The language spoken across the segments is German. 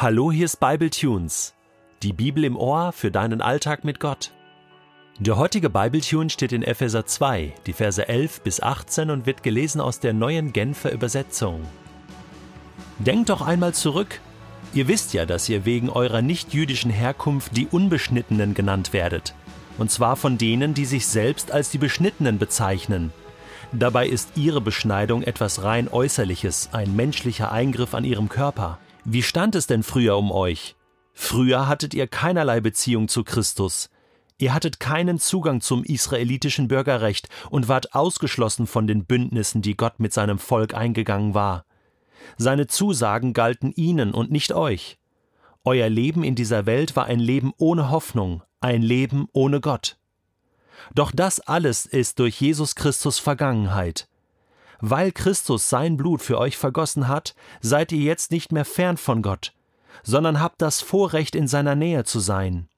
Hallo, hier ist Bible Tunes. Die Bibel im Ohr für deinen Alltag mit Gott. Der heutige Bible Tune steht in Epheser 2, die Verse 11 bis 18 und wird gelesen aus der neuen Genfer Übersetzung. Denkt doch einmal zurück. Ihr wisst ja, dass ihr wegen eurer nichtjüdischen Herkunft die Unbeschnittenen genannt werdet. Und zwar von denen, die sich selbst als die Beschnittenen bezeichnen. Dabei ist ihre Beschneidung etwas rein Äußerliches, ein menschlicher Eingriff an ihrem Körper. Wie stand es denn früher um euch? Früher hattet ihr keinerlei Beziehung zu Christus. Ihr hattet keinen Zugang zum israelitischen Bürgerrecht und wart ausgeschlossen von den Bündnissen, die Gott mit seinem Volk eingegangen war. Seine Zusagen galten ihnen und nicht euch. Euer Leben in dieser Welt war ein Leben ohne Hoffnung, ein Leben ohne Gott. Doch das alles ist durch Jesus Christus Vergangenheit. Weil Christus sein Blut für euch vergossen hat, seid ihr jetzt nicht mehr fern von Gott, sondern habt das Vorrecht, in seiner Nähe zu sein.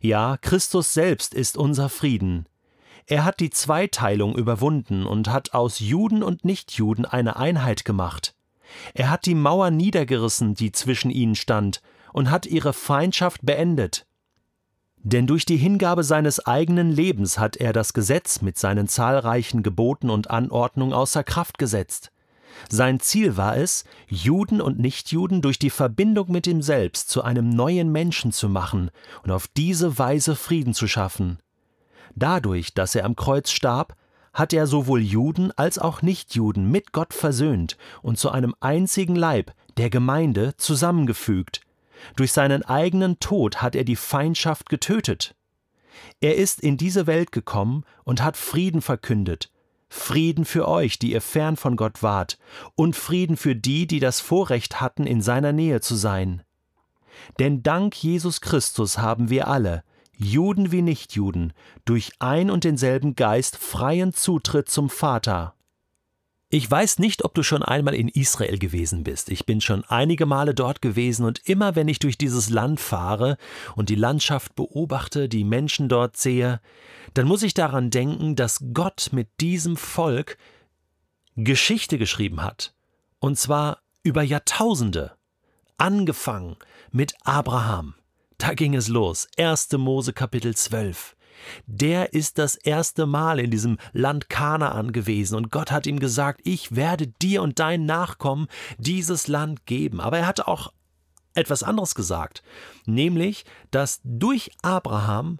Ja, Christus selbst ist unser Frieden. Er hat die Zweiteilung überwunden und hat aus Juden und Nichtjuden eine Einheit gemacht. Er hat die Mauer niedergerissen, die zwischen ihnen stand, und hat ihre Feindschaft beendet. Denn durch die Hingabe seines eigenen Lebens hat er das Gesetz mit seinen zahlreichen Geboten und Anordnungen außer Kraft gesetzt. Sein Ziel war es, Juden und Nichtjuden durch die Verbindung mit ihm selbst zu einem neuen Menschen zu machen und auf diese Weise Frieden zu schaffen. Dadurch, dass er am Kreuz starb, hat er sowohl Juden als auch Nichtjuden mit Gott versöhnt und zu einem einzigen Leib, der Gemeinde, zusammengefügt, durch seinen eigenen Tod hat er die Feindschaft getötet. Er ist in diese Welt gekommen und hat Frieden verkündet, Frieden für euch, die ihr fern von Gott wart, und Frieden für die, die das Vorrecht hatten, in seiner Nähe zu sein. Denn dank Jesus Christus haben wir alle, Juden wie Nichtjuden, durch ein und denselben Geist freien Zutritt zum Vater. Ich weiß nicht, ob du schon einmal in Israel gewesen bist. Ich bin schon einige Male dort gewesen und immer wenn ich durch dieses Land fahre und die Landschaft beobachte, die Menschen dort sehe, dann muss ich daran denken, dass Gott mit diesem Volk Geschichte geschrieben hat. Und zwar über Jahrtausende. Angefangen mit Abraham. Da ging es los. 1. Mose Kapitel 12 der ist das erste Mal in diesem Land Kanaan gewesen und Gott hat ihm gesagt, ich werde dir und deinen Nachkommen dieses Land geben. Aber er hatte auch etwas anderes gesagt, nämlich, dass durch Abraham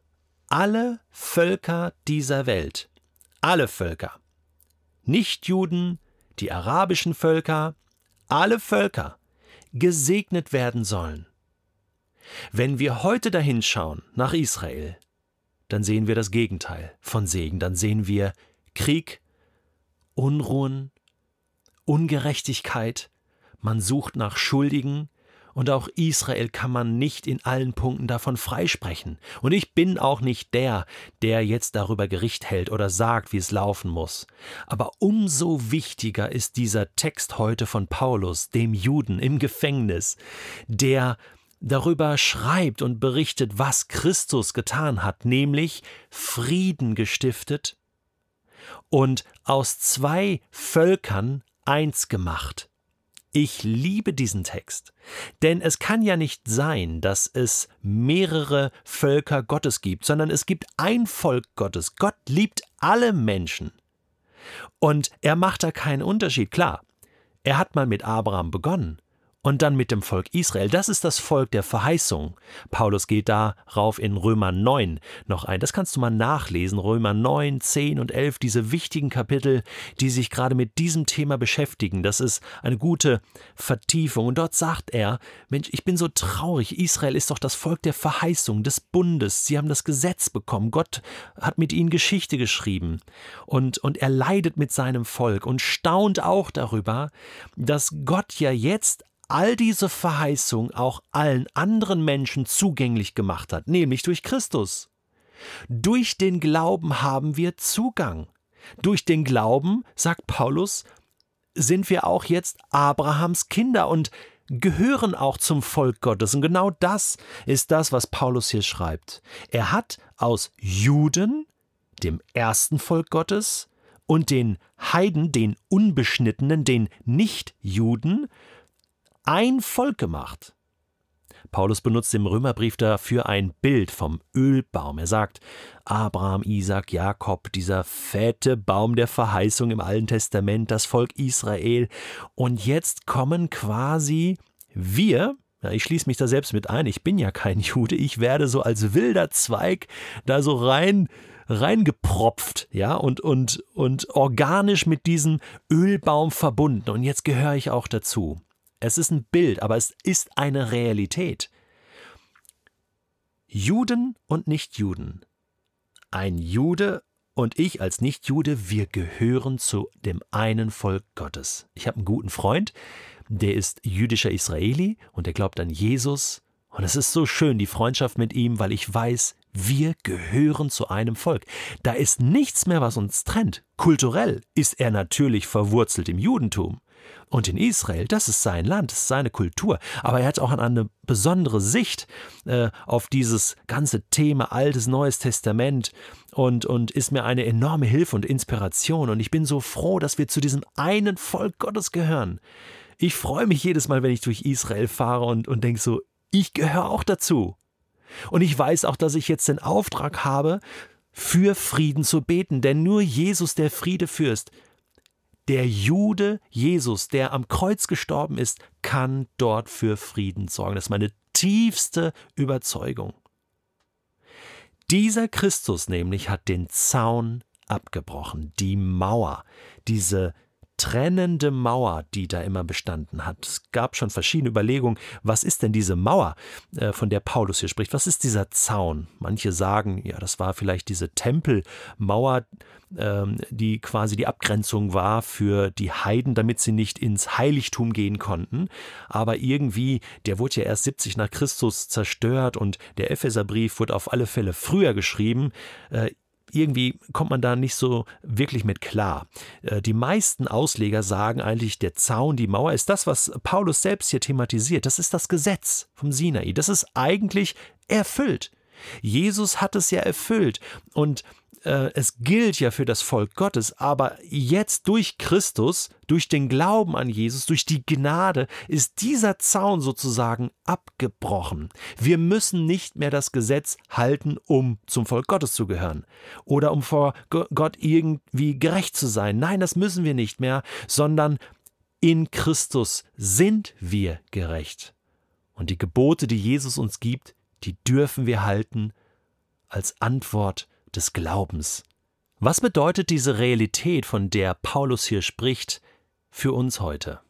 alle Völker dieser Welt, alle Völker, nicht Juden, die arabischen Völker, alle Völker gesegnet werden sollen. Wenn wir heute dahin schauen nach Israel, dann sehen wir das Gegenteil von Segen. Dann sehen wir Krieg, Unruhen, Ungerechtigkeit, man sucht nach Schuldigen, und auch Israel kann man nicht in allen Punkten davon freisprechen. Und ich bin auch nicht der, der jetzt darüber Gericht hält oder sagt, wie es laufen muss. Aber umso wichtiger ist dieser Text heute von Paulus, dem Juden im Gefängnis, der darüber schreibt und berichtet, was Christus getan hat, nämlich Frieden gestiftet und aus zwei Völkern eins gemacht. Ich liebe diesen Text, denn es kann ja nicht sein, dass es mehrere Völker Gottes gibt, sondern es gibt ein Volk Gottes. Gott liebt alle Menschen. Und er macht da keinen Unterschied. Klar, er hat mal mit Abraham begonnen, und dann mit dem Volk Israel. Das ist das Volk der Verheißung. Paulus geht darauf in Römer 9 noch ein. Das kannst du mal nachlesen. Römer 9, 10 und 11, diese wichtigen Kapitel, die sich gerade mit diesem Thema beschäftigen. Das ist eine gute Vertiefung. Und dort sagt er, Mensch, ich bin so traurig. Israel ist doch das Volk der Verheißung, des Bundes. Sie haben das Gesetz bekommen. Gott hat mit ihnen Geschichte geschrieben. Und, und er leidet mit seinem Volk und staunt auch darüber, dass Gott ja jetzt all diese Verheißung auch allen anderen Menschen zugänglich gemacht hat, nämlich durch Christus. Durch den Glauben haben wir Zugang. Durch den Glauben, sagt Paulus, sind wir auch jetzt Abrahams Kinder und gehören auch zum Volk Gottes. Und genau das ist das, was Paulus hier schreibt. Er hat aus Juden, dem ersten Volk Gottes, und den Heiden, den Unbeschnittenen, den Nichtjuden, ein Volk gemacht. Paulus benutzt im Römerbrief dafür ein Bild vom Ölbaum. Er sagt, Abraham, Isaac, Jakob, dieser fette Baum der Verheißung im Alten Testament, das Volk Israel. Und jetzt kommen quasi wir, ja, ich schließe mich da selbst mit ein, ich bin ja kein Jude, ich werde so als wilder Zweig da so rein reingepropft, ja, und, und, und organisch mit diesem Ölbaum verbunden. Und jetzt gehöre ich auch dazu. Es ist ein Bild, aber es ist eine Realität. Juden und Nichtjuden. Ein Jude und ich als Nichtjude, wir gehören zu dem einen Volk Gottes. Ich habe einen guten Freund, der ist jüdischer Israeli und der glaubt an Jesus. Und es ist so schön, die Freundschaft mit ihm, weil ich weiß, wir gehören zu einem Volk. Da ist nichts mehr, was uns trennt. Kulturell ist er natürlich verwurzelt im Judentum. Und in Israel, das ist sein Land, das ist seine Kultur. Aber er hat auch eine besondere Sicht äh, auf dieses ganze Thema Altes, Neues Testament und, und ist mir eine enorme Hilfe und Inspiration. Und ich bin so froh, dass wir zu diesem einen Volk Gottes gehören. Ich freue mich jedes Mal, wenn ich durch Israel fahre und, und denke so, ich gehöre auch dazu. Und ich weiß auch, dass ich jetzt den Auftrag habe, für Frieden zu beten, denn nur Jesus, der Friede fürst, der Jude Jesus, der am Kreuz gestorben ist, kann dort für Frieden sorgen. Das ist meine tiefste Überzeugung. Dieser Christus nämlich hat den Zaun abgebrochen, die Mauer, diese trennende Mauer, die da immer bestanden hat. Es gab schon verschiedene Überlegungen, was ist denn diese Mauer, äh, von der Paulus hier spricht? Was ist dieser Zaun? Manche sagen, ja, das war vielleicht diese Tempelmauer, ähm, die quasi die Abgrenzung war für die Heiden, damit sie nicht ins Heiligtum gehen konnten. Aber irgendwie, der wurde ja erst 70 nach Christus zerstört und der Epheserbrief wurde auf alle Fälle früher geschrieben. Irgendwie kommt man da nicht so wirklich mit klar. Äh, die meisten Ausleger sagen eigentlich, der Zaun, die Mauer ist das, was Paulus selbst hier thematisiert. Das ist das Gesetz vom Sinai. Das ist eigentlich erfüllt. Jesus hat es ja erfüllt. Und äh, es gilt ja für das Volk Gottes, aber jetzt durch Christus, durch den Glauben an Jesus, durch die Gnade ist dieser Zaun sozusagen abgebrochen. Wir müssen nicht mehr das Gesetz halten, um zum Volk Gottes zu gehören oder um vor Gott irgendwie gerecht zu sein. Nein, das müssen wir nicht mehr, sondern in Christus sind wir gerecht. Und die Gebote, die Jesus uns gibt, die dürfen wir halten als Antwort des Glaubens. Was bedeutet diese Realität, von der Paulus hier spricht, für uns heute?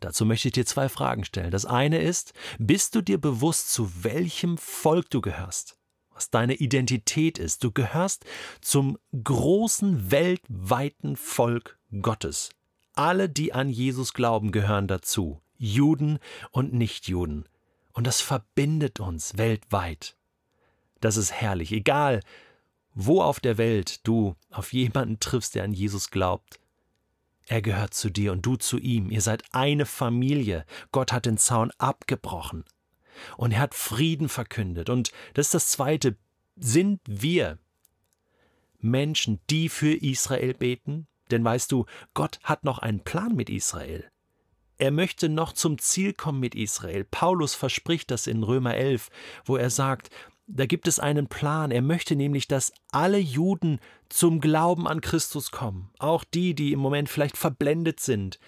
Dazu möchte ich dir zwei Fragen stellen. Das eine ist, bist du dir bewusst, zu welchem Volk du gehörst? Was deine Identität ist? Du gehörst zum großen weltweiten Volk Gottes. Alle, die an Jesus glauben, gehören dazu. Juden und Nichtjuden. Und das verbindet uns weltweit. Das ist herrlich. Egal, wo auf der Welt du auf jemanden triffst, der an Jesus glaubt, er gehört zu dir und du zu ihm. Ihr seid eine Familie. Gott hat den Zaun abgebrochen. Und er hat Frieden verkündet. Und das ist das Zweite. Sind wir Menschen, die für Israel beten? Denn weißt du, Gott hat noch einen Plan mit Israel. Er möchte noch zum Ziel kommen mit Israel. Paulus verspricht das in Römer 11, wo er sagt, da gibt es einen Plan. Er möchte nämlich, dass alle Juden zum Glauben an Christus kommen. Auch die, die im Moment vielleicht verblendet sind,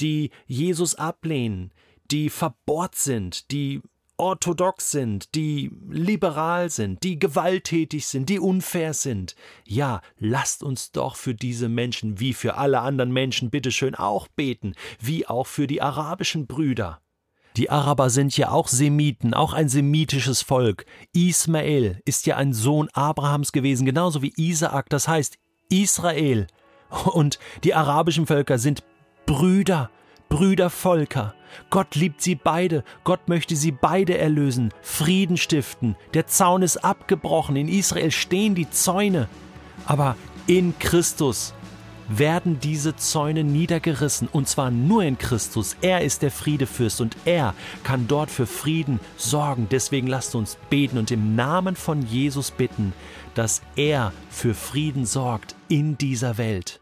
die Jesus ablehnen, die verbohrt sind, die orthodox sind, die liberal sind, die gewalttätig sind, die unfair sind. Ja, lasst uns doch für diese Menschen wie für alle anderen Menschen bitteschön auch beten, wie auch für die arabischen Brüder. Die Araber sind ja auch Semiten, auch ein semitisches Volk. Ismael ist ja ein Sohn Abrahams gewesen, genauso wie Isaak, das heißt Israel. Und die arabischen Völker sind Brüder, Brüdervolker. Gott liebt sie beide, Gott möchte sie beide erlösen, Frieden stiften. Der Zaun ist abgebrochen, in Israel stehen die Zäune. Aber in Christus werden diese Zäune niedergerissen, und zwar nur in Christus. Er ist der Friedefürst und er kann dort für Frieden sorgen. Deswegen lasst uns beten und im Namen von Jesus bitten, dass er für Frieden sorgt in dieser Welt.